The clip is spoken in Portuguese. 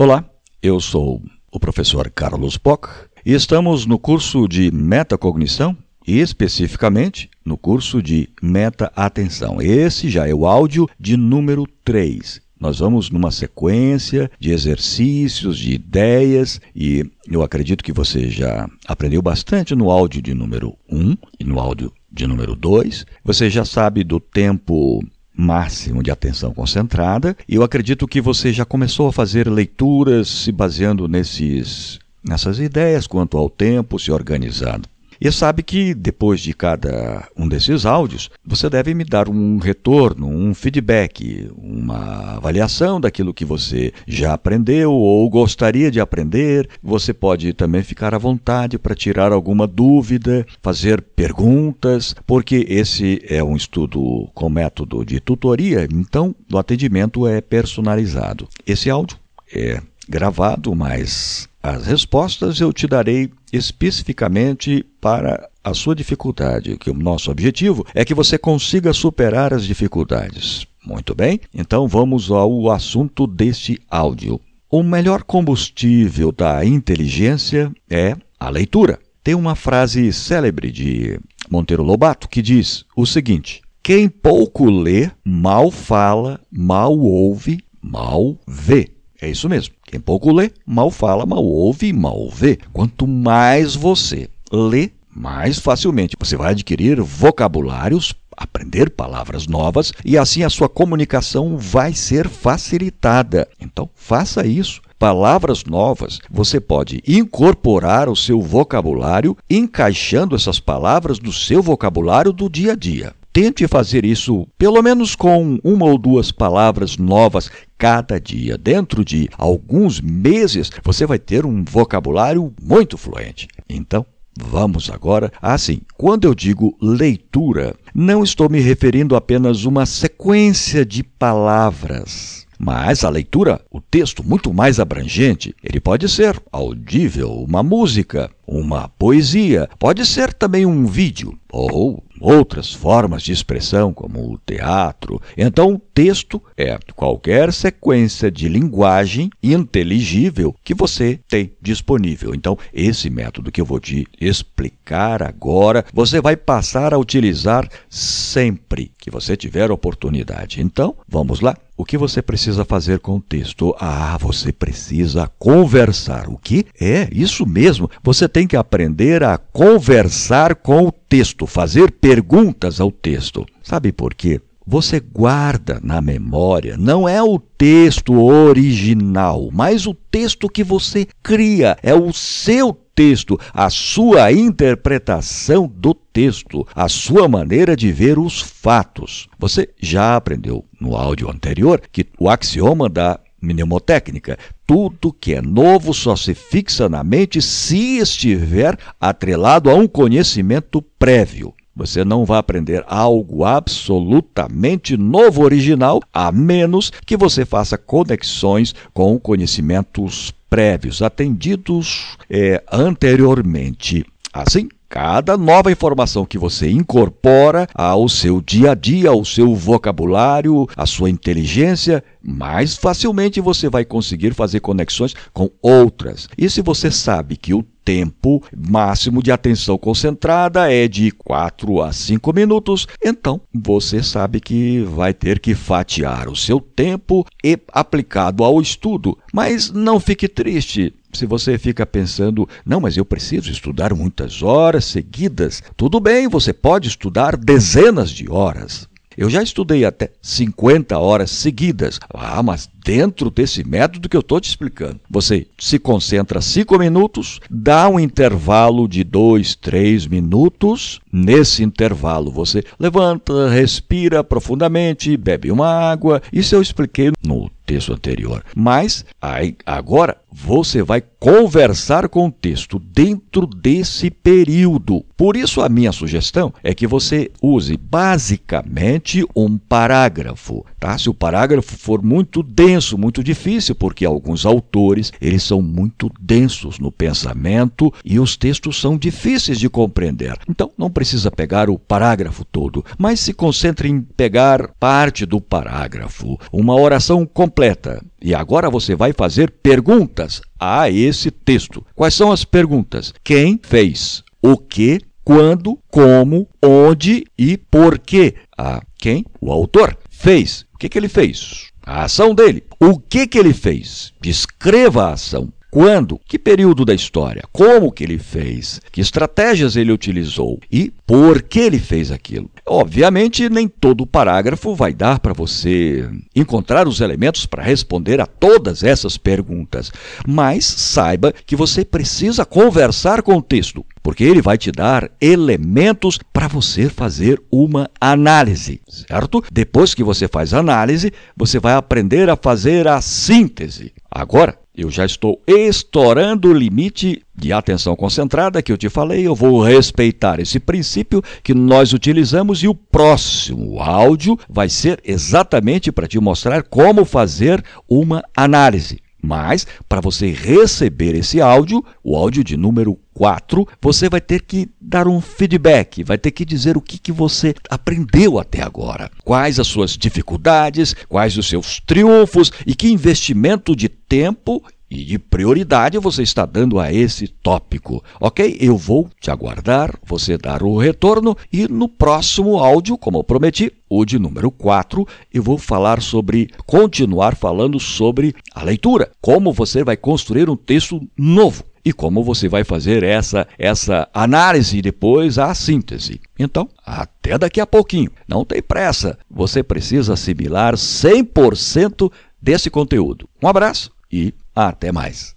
Olá, eu sou o professor Carlos Pock e estamos no curso de metacognição e especificamente no curso de meta-atenção. Esse já é o áudio de número 3. Nós vamos numa sequência de exercícios, de ideias, e eu acredito que você já aprendeu bastante no áudio de número 1 e no áudio de número 2. Você já sabe do tempo máximo de atenção concentrada. Eu acredito que você já começou a fazer leituras se baseando nesses, nessas ideias quanto ao tempo, se organizando. E sabe que depois de cada um desses áudios, você deve me dar um retorno, um feedback, uma avaliação daquilo que você já aprendeu ou gostaria de aprender. Você pode também ficar à vontade para tirar alguma dúvida, fazer perguntas, porque esse é um estudo com método de tutoria, então o atendimento é personalizado. Esse áudio é gravado, mas as respostas eu te darei especificamente para a sua dificuldade, que o nosso objetivo é que você consiga superar as dificuldades. Muito bem? Então vamos ao assunto deste áudio. O melhor combustível da inteligência é a leitura. Tem uma frase célebre de Monteiro Lobato que diz o seguinte: Quem pouco lê, mal fala, mal ouve, mal vê. É isso mesmo. Quem pouco lê, mal fala, mal ouve e mal vê. Quanto mais você lê, mais facilmente você vai adquirir vocabulários, aprender palavras novas e assim a sua comunicação vai ser facilitada. Então, faça isso. Palavras novas, você pode incorporar ao seu vocabulário, encaixando essas palavras no seu vocabulário do dia a dia. Tente fazer isso pelo menos com uma ou duas palavras novas cada dia. Dentro de alguns meses, você vai ter um vocabulário muito fluente. Então, Vamos agora. Assim, quando eu digo leitura, não estou me referindo apenas a uma sequência de palavras. Mas a leitura, o texto muito mais abrangente, ele pode ser audível, uma música, uma poesia, pode ser também um vídeo ou outras formas de expressão, como o teatro. Então, o texto é qualquer sequência de linguagem inteligível que você tem disponível. Então, esse método que eu vou te explicar agora, você vai passar a utilizar sempre que você tiver oportunidade. Então, vamos lá. O que você precisa fazer com o texto? Ah, você precisa conversar. O que? É, isso mesmo. Você tem que aprender a conversar com o texto, fazer perguntas ao texto. Sabe por quê? Você guarda na memória não é o texto original, mas o texto que você cria, é o seu texto, a sua interpretação do texto, a sua maneira de ver os fatos. Você já aprendeu no áudio anterior que o axioma da mnemotécnica. Tudo que é novo só se fixa na mente se estiver atrelado a um conhecimento prévio. Você não vai aprender algo absolutamente novo, original, a menos que você faça conexões com conhecimentos prévios, atendidos é, anteriormente. Assim, Cada nova informação que você incorpora ao seu dia a dia, ao seu vocabulário, à sua inteligência, mais facilmente você vai conseguir fazer conexões com outras. E se você sabe que o tempo máximo de atenção concentrada é de 4 a 5 minutos, então você sabe que vai ter que fatiar o seu tempo e aplicado ao estudo. Mas não fique triste, se você fica pensando, não, mas eu preciso estudar muitas horas seguidas, tudo bem, você pode estudar dezenas de horas. Eu já estudei até 50 horas seguidas. Ah, mas dentro desse método que eu estou te explicando, você se concentra 5 minutos, dá um intervalo de 2, 3 minutos. Nesse intervalo, você levanta, respira profundamente, bebe uma água. Isso eu expliquei no texto anterior. Mas aí, agora você vai conversar com o texto dentro desse período. Por isso, a minha sugestão é que você use basicamente um parágrafo. Tá? Se o parágrafo for muito denso, denso, muito difícil, porque alguns autores, eles são muito densos no pensamento e os textos são difíceis de compreender. Então, não precisa pegar o parágrafo todo, mas se concentre em pegar parte do parágrafo, uma oração completa. E agora você vai fazer perguntas a esse texto. Quais são as perguntas? Quem fez? O que? Quando? Como? Onde? E por quê? A quem? O autor fez. O que, que ele fez? A ação dele. O que, que ele fez? Descreva a ação. Quando? Que período da história? Como que ele fez? Que estratégias ele utilizou? E por que ele fez aquilo? Obviamente, nem todo parágrafo vai dar para você encontrar os elementos para responder a todas essas perguntas, mas saiba que você precisa conversar com o texto, porque ele vai te dar elementos para você fazer uma análise, certo? Depois que você faz a análise, você vai aprender a fazer a síntese. Agora, eu já estou estourando o limite de atenção concentrada que eu te falei. Eu vou respeitar esse princípio que nós utilizamos e o próximo áudio vai ser exatamente para te mostrar como fazer uma análise. Mas, para você receber esse áudio, o áudio de número 4, você vai ter que dar um feedback, vai ter que dizer o que, que você aprendeu até agora. Quais as suas dificuldades, quais os seus triunfos e que investimento de tempo e de prioridade você está dando a esse tópico. Ok? Eu vou te aguardar, você dar o retorno e no próximo áudio, como prometi, o de número 4, eu vou falar sobre, continuar falando sobre a leitura. Como você vai construir um texto novo e como você vai fazer essa essa análise e depois a síntese. Então, até daqui a pouquinho. Não tem pressa. Você precisa assimilar 100% desse conteúdo. Um abraço e até mais.